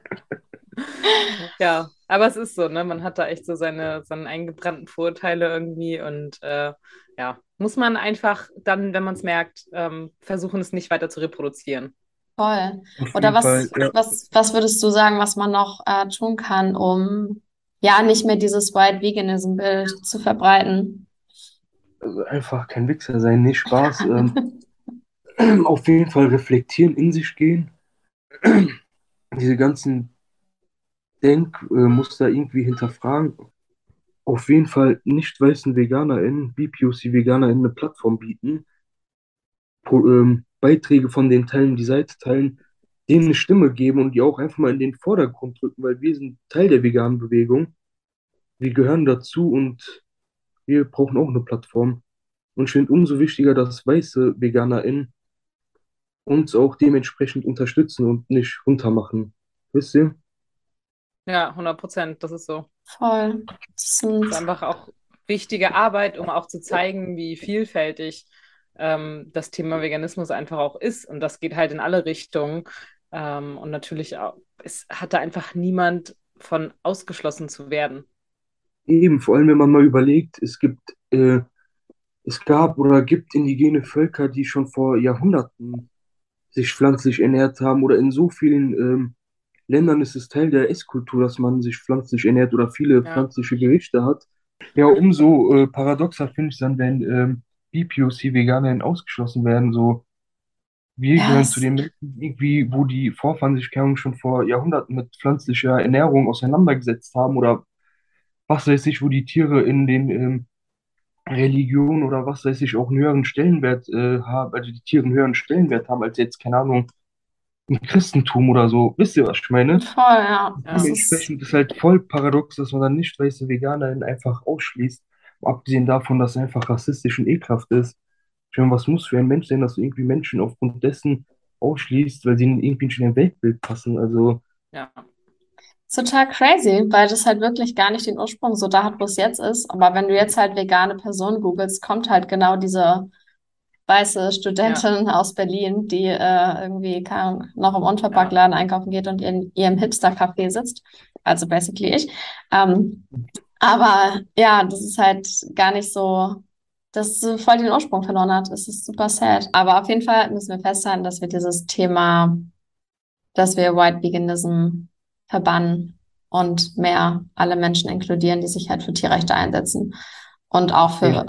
ja, aber es ist so, ne? Man hat da echt so seine, seine eingebrannten Vorurteile irgendwie und äh, ja, muss man einfach dann, wenn man es merkt, ähm, versuchen, es nicht weiter zu reproduzieren. Voll. Oder was, Fall, ja. was, was würdest du sagen, was man noch äh, tun kann, um ja, nicht mehr dieses White Veganism-Bild zu verbreiten. Also einfach kein Wichser sein, nicht Spaß. ähm, auf jeden Fall reflektieren, in sich gehen. Diese ganzen Denkmuster irgendwie hinterfragen. Auf jeden Fall nicht weißen VeganerInnen, BPOC VeganerInnen eine Plattform bieten, Pro, ähm, Beiträge von den Teilen, die Seite teilen, denen eine Stimme geben und die auch einfach mal in den Vordergrund drücken, weil wir sind Teil der veganen Bewegung. Wir gehören dazu und wir brauchen auch eine Plattform. Und ich finde umso wichtiger, dass weiße VeganerInnen uns auch dementsprechend unterstützen und nicht runtermachen. Wisst ihr? Ja, 100 Prozent, das ist so. Voll. Das, ist einfach auch wichtige Arbeit, um auch zu zeigen, wie vielfältig ähm, das Thema Veganismus einfach auch ist. Und das geht halt in alle Richtungen. Ähm, und natürlich auch, es hat da einfach niemand von ausgeschlossen zu werden. Eben, vor allem wenn man mal überlegt, es gibt, äh, es gab oder gibt indigene Völker, die schon vor Jahrhunderten sich pflanzlich ernährt haben oder in so vielen ähm, Ländern ist es Teil der Esskultur, dass man sich pflanzlich ernährt oder viele ja. pflanzliche Gerichte hat. Ja, umso äh, paradoxer finde ich es dann, wenn ähm, BPOC-Veganerinnen ausgeschlossen werden. So, wir yes. gehören zu den Menschen, irgendwie, wo die Vorfahren sich schon vor Jahrhunderten mit pflanzlicher Ernährung auseinandergesetzt haben oder was weiß ich, wo die Tiere in den ähm, Religionen oder was weiß ich auch einen höheren Stellenwert äh, haben, also die Tiere einen höheren Stellenwert haben als jetzt, keine Ahnung, im Christentum oder so. Wisst ihr, was ich meine? Voll, ja. Dementsprechend ist, ist halt voll paradox, dass man dann nicht weiße Veganerin einfach ausschließt. Abgesehen davon, dass es einfach rassistisch und ekelhaft ist. Ich meine, was muss für ein Mensch sein, dass du irgendwie Menschen aufgrund dessen ausschließt, weil sie irgendwie nicht in dein Weltbild passen? Also. Ja. Total crazy, weil das halt wirklich gar nicht den Ursprung so da hat, wo es jetzt ist. Aber wenn du jetzt halt vegane Person googelst, kommt halt genau diese weiße Studentin ja. aus Berlin, die äh, irgendwie kann, noch im Unterbackladen ja. einkaufen geht und in ihrem Hipster-Café sitzt. Also basically ich. Ähm, aber ja, das ist halt gar nicht so, dass es voll den Ursprung verloren hat. Es ist super sad. Aber auf jeden Fall müssen wir festhalten, dass wir dieses Thema, dass wir White Veganism verbannen und mehr alle Menschen inkludieren, die sich halt für Tierrechte einsetzen und auch für ja,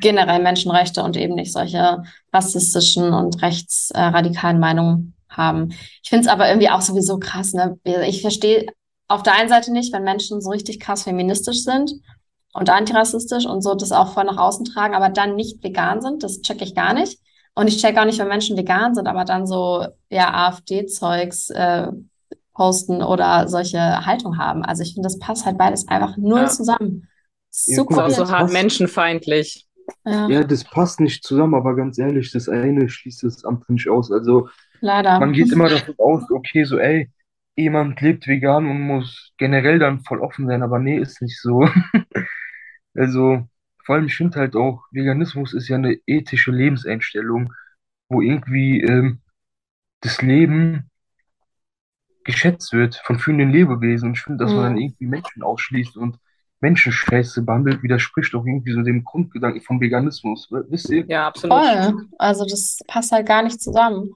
generell Menschenrechte und eben nicht solche rassistischen und rechtsradikalen äh, Meinungen haben. Ich finde es aber irgendwie auch sowieso krass. Ne? Ich verstehe auf der einen Seite nicht, wenn Menschen so richtig krass feministisch sind und antirassistisch und so das auch voll nach außen tragen, aber dann nicht vegan sind. Das checke ich gar nicht. Und ich check auch nicht, wenn Menschen vegan sind, aber dann so ja AfD-Zeugs äh, posten oder solche Haltung haben. Also ich finde, das passt halt beides einfach null ja. zusammen. So ja, so hart menschenfeindlich. Ja. ja, das passt nicht zusammen, aber ganz ehrlich, das eine schließt das andere nicht aus. Also Leider. man geht immer davon aus, okay, so ey, jemand lebt vegan und muss generell dann voll offen sein, aber nee, ist nicht so. also vor allem, ich finde halt auch, Veganismus ist ja eine ethische Lebenseinstellung, wo irgendwie ähm, das Leben geschätzt wird von fühlenden Lebewesen. Und ich finde, dass man dann mhm. irgendwie Menschen ausschließt und Menschenscheiße behandelt, widerspricht auch irgendwie so dem Grundgedanken vom Veganismus. Wisst ihr? Ja, absolut. Voll. Also das passt halt gar nicht zusammen.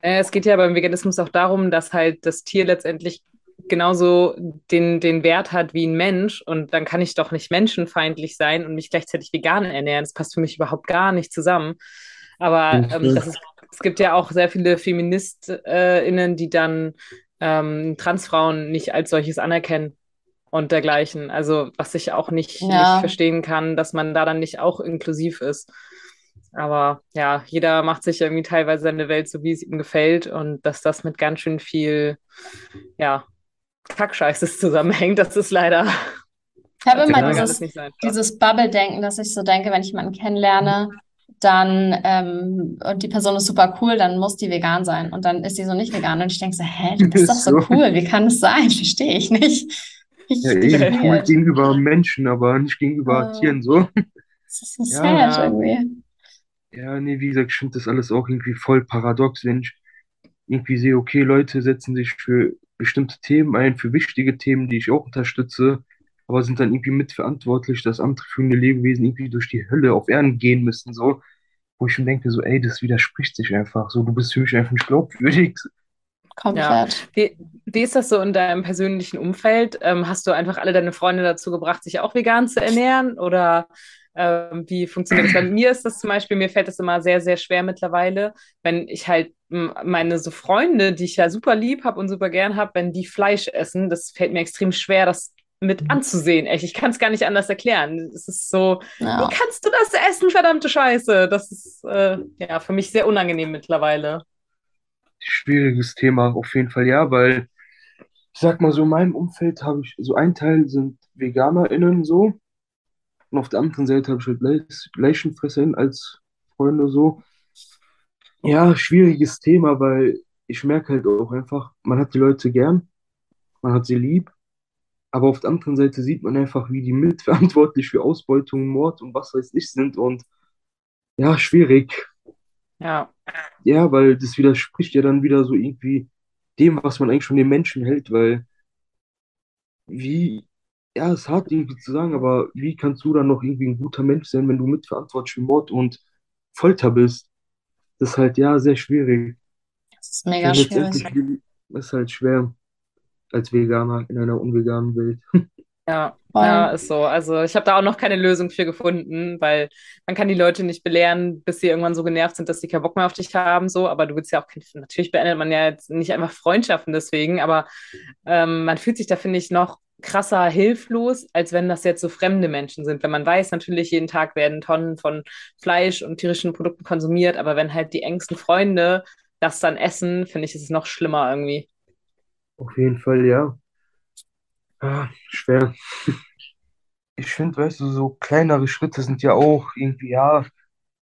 Äh, es geht ja beim Veganismus auch darum, dass halt das Tier letztendlich genauso den, den Wert hat wie ein Mensch und dann kann ich doch nicht menschenfeindlich sein und mich gleichzeitig vegan ernähren. Das passt für mich überhaupt gar nicht zusammen. Aber ähm, ist, es gibt ja auch sehr viele FeministInnen, die dann ähm, Transfrauen nicht als solches anerkennen und dergleichen. Also was ich auch nicht, ja. nicht verstehen kann, dass man da dann nicht auch inklusiv ist. Aber ja, jeder macht sich irgendwie teilweise seine Welt so, wie es ihm gefällt und dass das mit ganz schön viel, ja, Kackscheißes zusammenhängt, das ist leider. Ich habe immer dieses, dieses Bubble-Denken, dass ich so denke, wenn ich jemanden kennenlerne, dann ähm, und die Person ist super cool, dann muss die vegan sein. Und dann ist die so nicht vegan. Und ich denke so, hä, du bist doch so cool, wie kann das sein? Verstehe ich nicht. Ich ja, eben cool gegenüber Menschen, aber nicht gegenüber uh, Tieren so. Das ist so ja, sad irgendwie. Ja, nee, wie gesagt, ich finde das alles auch irgendwie voll paradox, wenn ich irgendwie sehe, okay, Leute setzen sich für bestimmte Themen ein, für wichtige Themen, die ich auch unterstütze, aber sind dann irgendwie mitverantwortlich, dass andere fühlende Lebewesen irgendwie durch die Hölle auf Erden gehen müssen, so. Wo ich schon denke, so, ey, das widerspricht sich einfach. So, du bist für mich einfach nicht glaubwürdig. Ja. Wie, wie ist das so in deinem persönlichen Umfeld? Ähm, hast du einfach alle deine Freunde dazu gebracht, sich auch vegan zu ernähren? Oder ähm, wie funktioniert das? Bei mir ist das zum Beispiel, mir fällt das immer sehr, sehr schwer mittlerweile, wenn ich halt meine so Freunde, die ich ja super lieb habe und super gern habe, wenn die Fleisch essen, das fällt mir extrem schwer, das mit mhm. anzusehen. Echt, ich kann es gar nicht anders erklären. Es ist so, ja. wie kannst du das essen, verdammte Scheiße? Das ist äh, ja für mich sehr unangenehm mittlerweile. Schwieriges Thema, auf jeden Fall, ja, weil ich sag mal so, in meinem Umfeld habe ich so ein Teil sind VeganerInnen so und auf der anderen Seite habe ich halt Leichenfresser als Freunde so. Ja, schwieriges Thema, weil ich merke halt auch einfach, man hat die Leute gern, man hat sie lieb, aber auf der anderen Seite sieht man einfach, wie die mitverantwortlich für Ausbeutung, Mord und was weiß ich sind und ja, schwierig. Ja. Ja, weil das widerspricht ja dann wieder so irgendwie dem, was man eigentlich von den Menschen hält, weil wie, ja, es ist hart irgendwie zu sagen, aber wie kannst du dann noch irgendwie ein guter Mensch sein, wenn du mitverantwortlich für Mord und Folter bist? Das ist halt, ja, sehr schwierig. Das ist mega schwierig. ist halt schwer als Veganer in einer unveganen Welt. Ja, ja, ist so. Also ich habe da auch noch keine Lösung für gefunden, weil man kann die Leute nicht belehren, bis sie irgendwann so genervt sind, dass sie keinen Bock mehr auf dich haben. So, aber du willst ja auch natürlich beendet man ja jetzt nicht einfach Freundschaften deswegen, aber ähm, man fühlt sich da finde ich noch krasser hilflos, als wenn das jetzt so fremde Menschen sind. Wenn man weiß, natürlich jeden Tag werden Tonnen von Fleisch und tierischen Produkten konsumiert, aber wenn halt die engsten Freunde das dann essen, finde ich, ist es noch schlimmer irgendwie. Auf jeden Fall, ja. Ah, schwer. Ich finde, weißt du, so kleinere Schritte sind ja auch irgendwie, ja,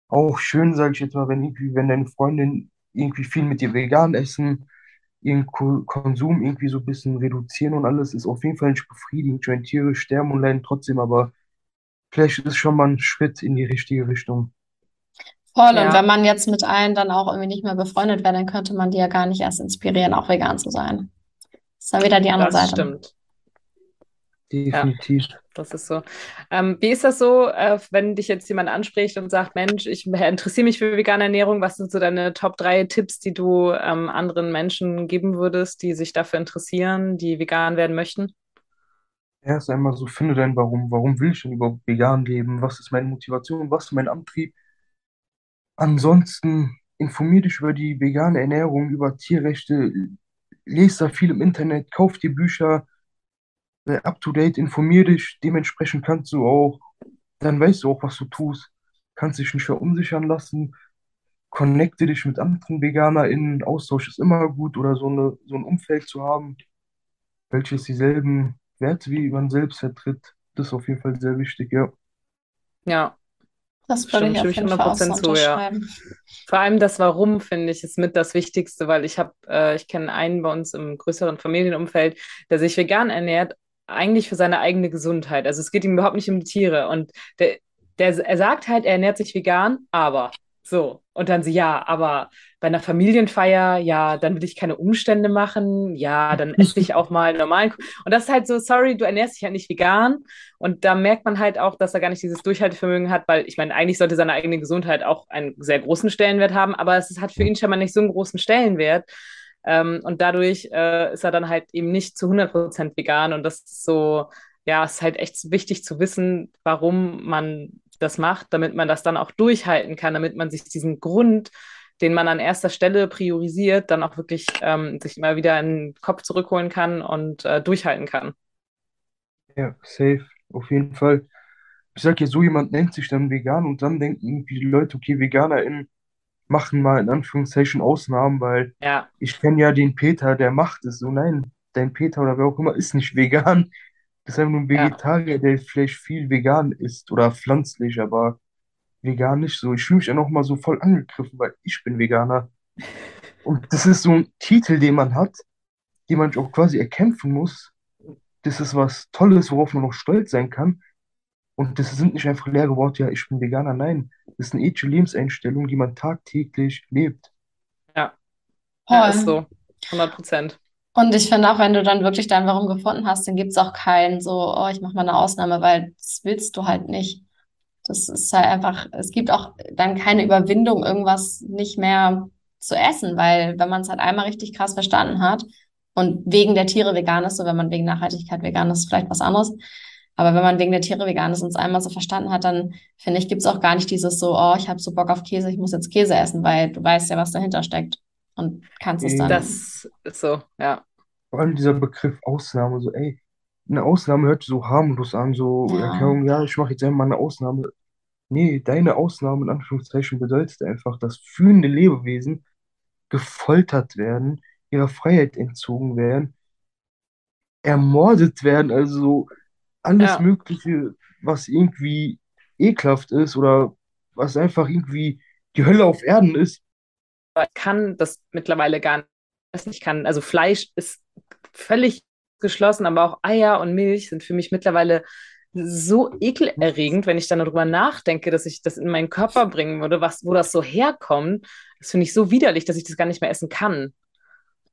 auch schön, sage ich jetzt mal, wenn irgendwie, wenn deine Freundin irgendwie viel mit dir vegan essen, ihren Ko Konsum irgendwie so ein bisschen reduzieren und alles ist auf jeden Fall nicht befriedigend. Ich meine, Tiere sterben und leiden trotzdem, aber vielleicht ist es schon mal ein Schritt in die richtige Richtung. Voll, und wenn man jetzt mit allen dann auch irgendwie nicht mehr befreundet wäre, dann könnte man die ja gar nicht erst inspirieren, auch vegan zu sein. Das ist dann wieder die andere das Seite. stimmt. Definitiv. Ja, das ist so. Ähm, wie ist das so, äh, wenn dich jetzt jemand anspricht und sagt, Mensch, ich interessiere mich für vegane Ernährung, was sind so deine Top 3 Tipps, die du ähm, anderen Menschen geben würdest, die sich dafür interessieren, die vegan werden möchten? Erst einmal so, finde dein Warum. Warum will ich denn überhaupt vegan leben? Was ist meine Motivation? Was ist mein Antrieb? Ansonsten informier dich über die vegane Ernährung, über Tierrechte, lese da viel im Internet, kauf dir Bücher, sei up to date, informier dich, dementsprechend kannst du auch, dann weißt du auch, was du tust, kannst dich nicht verunsichern lassen, connecte dich mit anderen VeganerInnen, Austausch ist immer gut oder so, eine, so ein Umfeld zu haben, welches dieselben Werte wie man selbst vertritt, das ist auf jeden Fall sehr wichtig, ja. Ja, das würde ich auf jeden Fall zu, ja. Vor allem das Warum, finde ich, ist mit das Wichtigste, weil ich habe, äh, ich kenne einen bei uns im größeren Familienumfeld, der sich vegan ernährt, eigentlich für seine eigene Gesundheit. Also es geht ihm überhaupt nicht um die Tiere. Und der, der, er sagt halt, er ernährt sich vegan, aber so. Und dann sie, ja, aber bei einer Familienfeier, ja, dann will ich keine Umstände machen, ja, dann esse ich auch mal normal. Und das ist halt so, sorry, du ernährst dich ja nicht vegan. Und da merkt man halt auch, dass er gar nicht dieses Durchhaltevermögen hat, weil ich meine, eigentlich sollte seine eigene Gesundheit auch einen sehr großen Stellenwert haben, aber es hat für ihn schon mal nicht so einen großen Stellenwert. Ähm, und dadurch äh, ist er dann halt eben nicht zu 100% vegan. Und das ist so, ja, es ist halt echt wichtig zu wissen, warum man das macht, damit man das dann auch durchhalten kann, damit man sich diesen Grund, den man an erster Stelle priorisiert, dann auch wirklich ähm, sich immer wieder in den Kopf zurückholen kann und äh, durchhalten kann. Ja, safe, auf jeden Fall. Ich sag ja, so jemand nennt sich dann vegan und dann denken irgendwie die Leute, okay, VeganerInnen machen mal in Anführungszeichen Ausnahmen, weil ja. ich kenne ja den Peter, der macht es. So, nein, dein Peter oder wer auch immer ist nicht vegan. Das ist einfach nur ein Vegetarier, ja. der vielleicht viel vegan ist oder pflanzlich, aber vegan nicht so. Ich fühle mich ja noch mal so voll angegriffen, weil ich bin Veganer. Und das ist so ein Titel, den man hat, den man auch quasi erkämpfen muss. Das ist was Tolles, worauf man noch stolz sein kann. Und das sind nicht einfach leere Worte, ja, ich bin Veganer. Nein, das ist eine ethische Lebenseinstellung, die man tagtäglich lebt. Ja, ja ist so. 100 Prozent. Und ich finde auch, wenn du dann wirklich dein Warum gefunden hast, dann gibt es auch keinen so, oh, ich mache mal eine Ausnahme, weil das willst du halt nicht. Das ist halt einfach, es gibt auch dann keine Überwindung, irgendwas nicht mehr zu essen, weil wenn man es halt einmal richtig krass verstanden hat und wegen der Tiere vegan ist, so wenn man wegen Nachhaltigkeit vegan ist, vielleicht was anderes. Aber wenn man wegen der Tiere vegan ist und es einmal so verstanden hat, dann finde ich, gibt es auch gar nicht dieses so, oh, ich habe so Bock auf Käse, ich muss jetzt Käse essen, weil du weißt ja, was dahinter steckt und kannst es dann. Das ist so, ja. Vor allem dieser Begriff Ausnahme, so, ey, eine Ausnahme hört sich so harmlos an, so, Ja. ja, ja ich mache jetzt einmal eine Ausnahme. Nee, deine Ausnahme in Anführungszeichen bedeutet einfach, dass fühlende Lebewesen gefoltert werden, ihrer Freiheit entzogen werden, ermordet werden, also alles Ja. Mögliche, was irgendwie ekelhaft ist oder was einfach irgendwie die Hölle auf Erden ist. Aber ich kann das mittlerweile gar nicht kann. Also Fleisch ist völlig geschlossen, aber auch Eier und Milch sind für mich mittlerweile so ekelerregend, wenn ich dann darüber nachdenke, dass ich das in meinen Körper bringen würde, was, wo das so herkommt. Das finde ich so widerlich, dass ich das gar nicht mehr essen kann.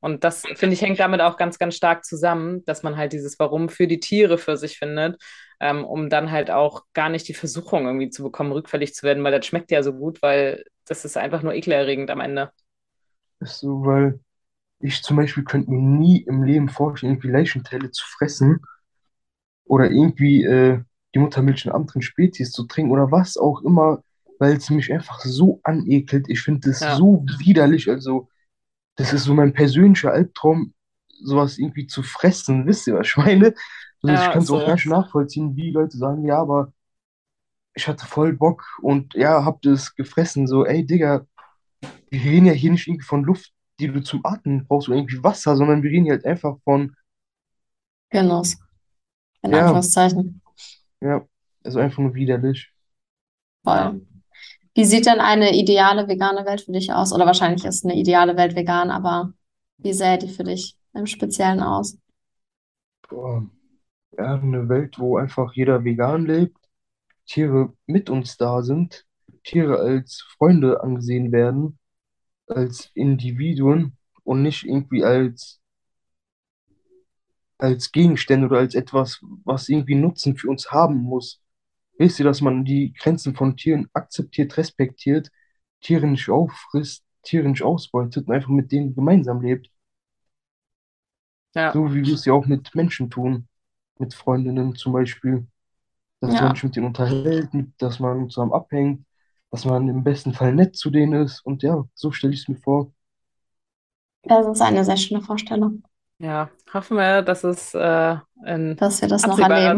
Und das, finde ich, hängt damit auch ganz, ganz stark zusammen, dass man halt dieses Warum für die Tiere für sich findet, ähm, um dann halt auch gar nicht die Versuchung irgendwie zu bekommen, rückfällig zu werden, weil das schmeckt ja so gut, weil das ist einfach nur ekelerregend am Ende. Ist so, weil ich zum Beispiel könnte mir nie im Leben vorstellen, irgendwie Leichenteile zu fressen oder irgendwie äh, die Muttermilch in anderen Spezies zu trinken oder was auch immer, weil es mich einfach so anekelt. Ich finde das Ja. so widerlich. Also, das ist so mein persönlicher Albtraum, sowas irgendwie zu fressen. Wisst ihr, was ich meine? Also, ich Ja, kann es so. auch gar nicht nachvollziehen, wie Leute sagen, ja, aber ich hatte voll Bock und ja, hab das gefressen. So, ey, Digga, wir reden ja hier nicht irgendwie von Luft, die du zum Atmen brauchst oder irgendwie Wasser, sondern wir reden hier halt einfach von, Genuss. In Ja. Anführungszeichen. ja, also einfach nur widerlich. Voll. Wie sieht denn eine ideale vegane Welt für dich aus? Oder wahrscheinlich ist eine ideale Welt vegan, aber wie sähe die für dich im Speziellen aus? Boah, ja, eine Welt, wo einfach jeder vegan lebt, Tiere mit uns da sind, Tiere als Freunde angesehen werden, als Individuen und nicht irgendwie als, als Gegenstände oder als etwas, was irgendwie Nutzen für uns haben muss. Wisst ihr, dass man die Grenzen von Tieren akzeptiert, respektiert, Tiere nicht auffrisst, Tiere nicht ausbeutet und einfach mit denen gemeinsam lebt? Ja. So wie wir es ja auch mit Menschen tun, mit Freundinnen zum Beispiel, dass Ja. man sich mit denen unterhält, dass man zusammen abhängt, dass man im besten Fall nett zu denen ist. Und ja, so stelle ich es mir vor. Das ist eine sehr schöne Vorstellung, Ja, hoffen wir, dass es äh, in dass wir das.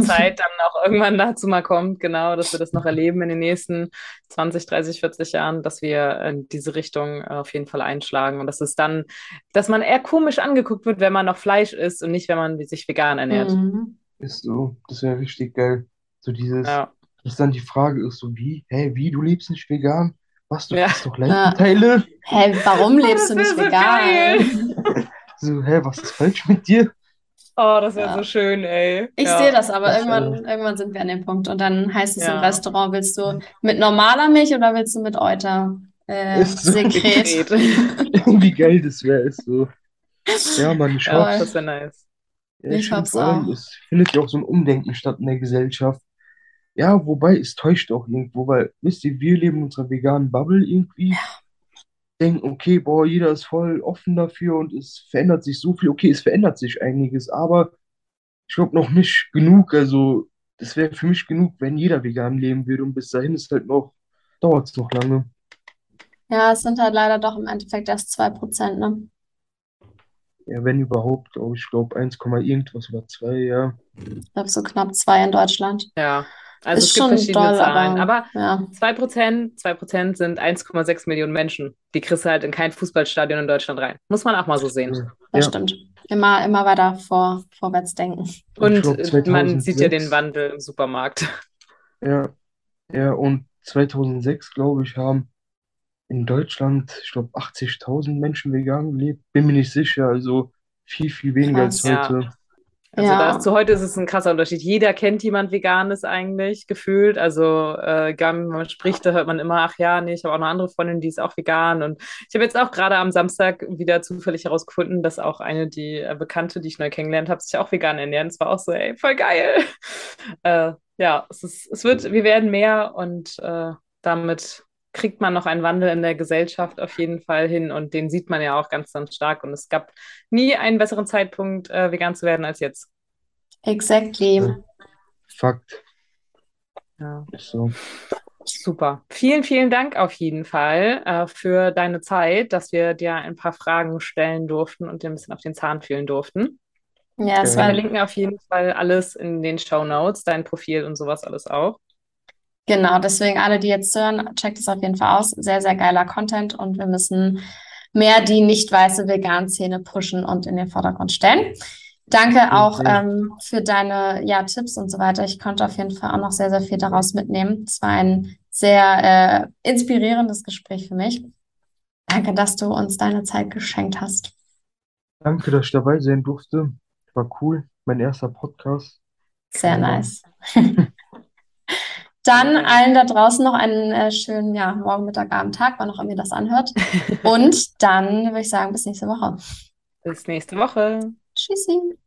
Zeit dann auch irgendwann dazu mal kommt, genau, dass wir das noch erleben in den nächsten 20, 30, 40 Jahren, dass wir in diese Richtung äh, auf jeden Fall einschlagen und dass es dann, dass man eher komisch angeguckt wird, wenn man noch Fleisch isst und nicht, wenn man sich vegan ernährt. Mhm. Ist so, das wäre richtig geil. So dieses, Ja, dass dann die Frage ist so, wie, hä, wie, du lebst nicht vegan? Was, du Ja. isst doch Leichenteile? Hä, warum lebst du nicht so vegan? So, hä, was ist falsch mit dir? oh, das wäre Ja. so schön, ey. Ich Ja. sehe das, aber Das, irgendwann, irgendwann sind wir an dem Punkt. Und dann heißt es im. Restaurant, willst du mit normaler Milch oder willst du mit Euter äh, Ist so. Sekret? Wie geil das wäre, ist so. Ja, Mann, ich Ja, hoffe, das wäre nice. Ja, Ich ich vor allem, auch. es findet ja auch so ein Umdenken statt in der Gesellschaft. Ja, wobei es täuscht auch irgendwo, weil, wisst ihr, wir leben in unserer veganen Bubble irgendwie, denken, okay, boah, jeder ist voll offen dafür und es verändert sich so viel. Okay, es verändert sich einiges, aber ich glaube noch nicht genug. Also, das wäre für mich genug, wenn jeder vegan leben würde und bis dahin ist halt noch, dauert es noch lange. Ja, es sind halt leider doch im Endeffekt erst 2%, ne? Ja, wenn überhaupt, glaube ich, glaube 1, irgendwas oder 2, ja. Ich glaube, so knapp zwei in Deutschland. Ja, also Ist es gibt schon verschiedene doll, Zahlen, aber aber ja. 2%, 2% sind 1,6 Millionen Menschen. Die kriegst du halt in kein Fußballstadion in Deutschland rein. Muss man auch mal so sehen. Das Ja. stimmt. Immer, immer weiter vor, vorwärts denken. Und Und man sieht ja 2006 den Wandel im Supermarkt. Ja, ja, und 2006, glaube ich, haben in Deutschland, ich glaube, 80.000 Menschen vegan gelebt. Bin mir nicht sicher, also viel, viel weniger als Krass. Ja. Also Ja. da ist, zu heute ist es ein krasser Unterschied. Jeder kennt jemand Veganes eigentlich, gefühlt. Also äh, gar- wenn man spricht, da hört man immer, ach ja, nee, ich habe auch eine andere Freundin, die ist auch vegan. Und ich habe jetzt auch gerade am Samstag wieder zufällig herausgefunden, dass auch eine, die äh, Bekannte, die ich neu kennengelernt habe, sich auch vegan ernährt. Es war auch so, ey, voll geil. Äh, ja, es ist, es wird, wir werden mehr und äh, damit kriegt man noch einen Wandel in der Gesellschaft auf jeden Fall hin und den sieht man ja auch ganz, ganz stark. Und es gab nie einen besseren Zeitpunkt, äh, vegan zu werden als jetzt. Exactly. Fakt. Ja. So. Super. Vielen, vielen Dank auf jeden Fall äh, für deine Zeit, dass wir dir ein paar Fragen stellen durften und dir ein bisschen auf den Zahn fühlen durften. Ja, es Wir war verlinken auf jeden Fall alles in den Show Notes, dein Profil und sowas alles auch. Genau, deswegen alle, die jetzt hören, checkt es auf jeden Fall aus. Sehr, sehr geiler Content und wir müssen mehr die nicht weiße Vegan-Szene pushen und in den Vordergrund stellen. Danke auch ähm, für deine ja, Tipps und so weiter. Ich konnte auf jeden Fall auch noch sehr, sehr viel daraus mitnehmen. Es war ein sehr äh, inspirierendes Gespräch für mich. Danke, dass du uns deine Zeit geschenkt hast. Danke, dass ich dabei sein durfte. War cool. Mein erster Podcast. Sehr nice. Dann allen da draußen noch einen äh, schönen ja, Morgen, Mittag, Abend, Tag, wann auch immer ihr das anhört. Und dann würde ich sagen, bis nächste Woche. Bis nächste Woche. Tschüssi.